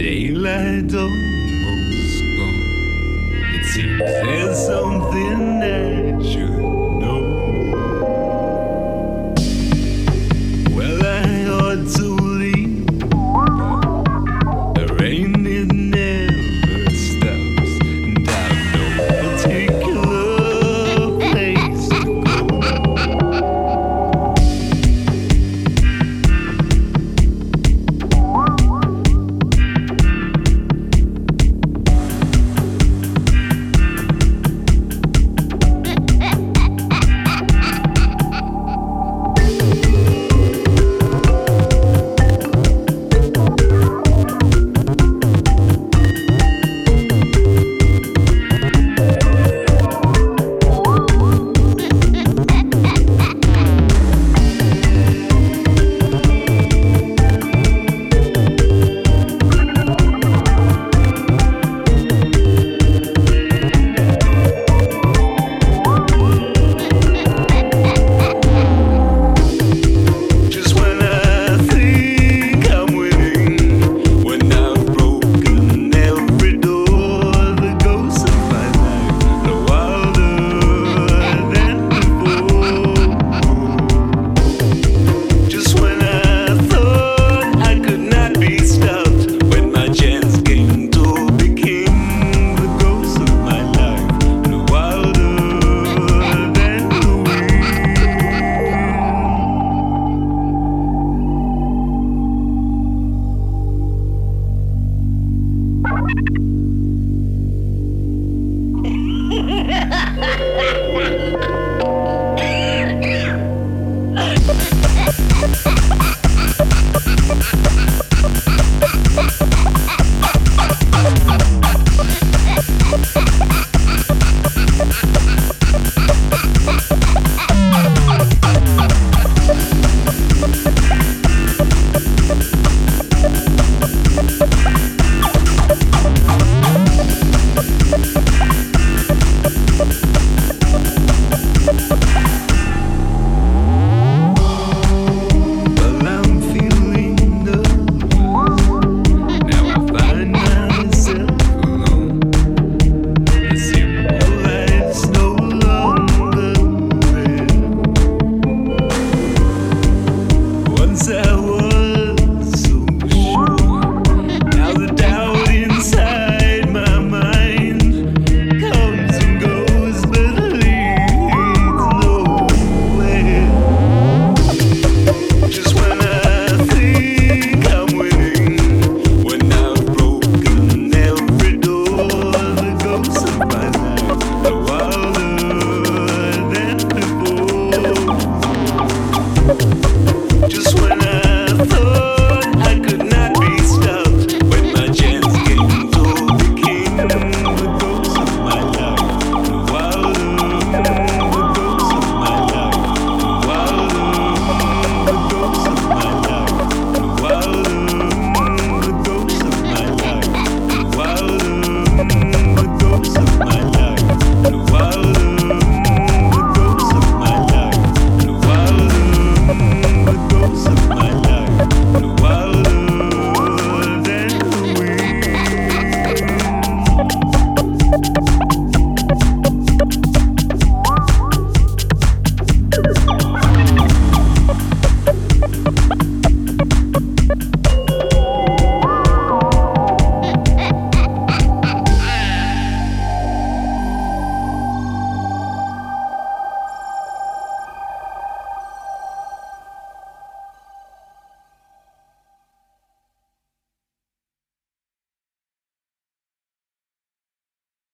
daylight almost gone. It seems there's something